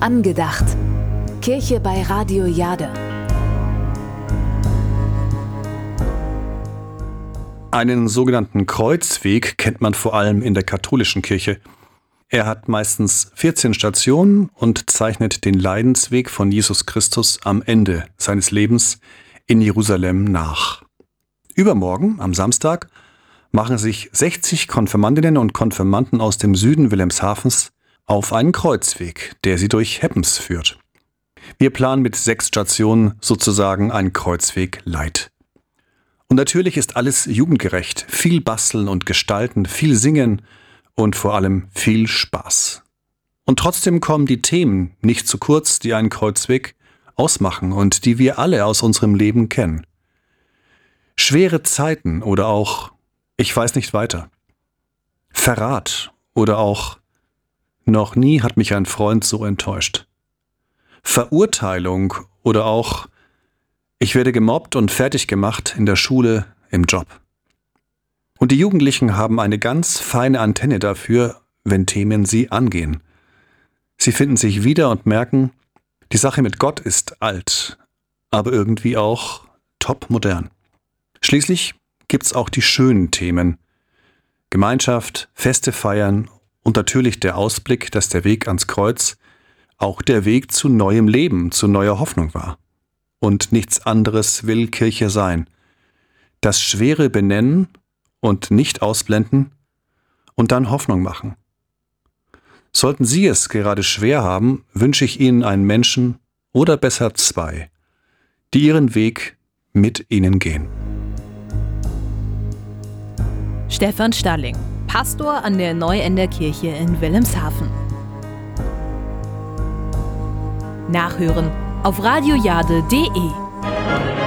Angedacht. Kirche bei Radio Jade. Einen sogenannten Kreuzweg kennt man vor allem in der katholischen Kirche. Er hat meistens 14 Stationen und zeichnet den Leidensweg von Jesus Christus am Ende seines Lebens in Jerusalem nach. Übermorgen, am Samstag, machen sich 60 Konfirmandinnen und Konfirmanden aus dem Süden Wilhelmshavens auf einen Kreuzweg, der sie durch Heppens führt. Wir planen mit sechs Stationen sozusagen einen Kreuzweg Light. Und natürlich ist alles jugendgerecht, viel basteln und gestalten, viel singen und vor allem viel Spaß. Und trotzdem kommen die Themen nicht zu kurz, die einen Kreuzweg ausmachen und die wir alle aus unserem Leben kennen. Schwere Zeiten oder auch ich weiß nicht weiter. Verrat oder auch noch nie hat mich ein Freund so enttäuscht. Verurteilung oder auch ich werde gemobbt und fertig gemacht in der Schule, im Job. Und die Jugendlichen haben eine ganz feine Antenne dafür, wenn Themen sie angehen. Sie finden sich wieder und merken, die Sache mit Gott ist alt, aber irgendwie auch top modern. Schließlich gibt's auch die schönen Themen. Gemeinschaft, Feste feiern und natürlich der Ausblick, dass der Weg ans Kreuz auch der Weg zu neuem Leben, zu neuer Hoffnung war. Und nichts anderes will Kirche sein. Das Schwere benennen und nicht ausblenden und dann Hoffnung machen. Sollten Sie es gerade schwer haben, wünsche ich Ihnen einen Menschen oder besser zwei, die Ihren Weg mit Ihnen gehen. Stefan Stalling Pastor an der Neuenderkirche in Wilhelmshaven. Nachhören auf radiojade.de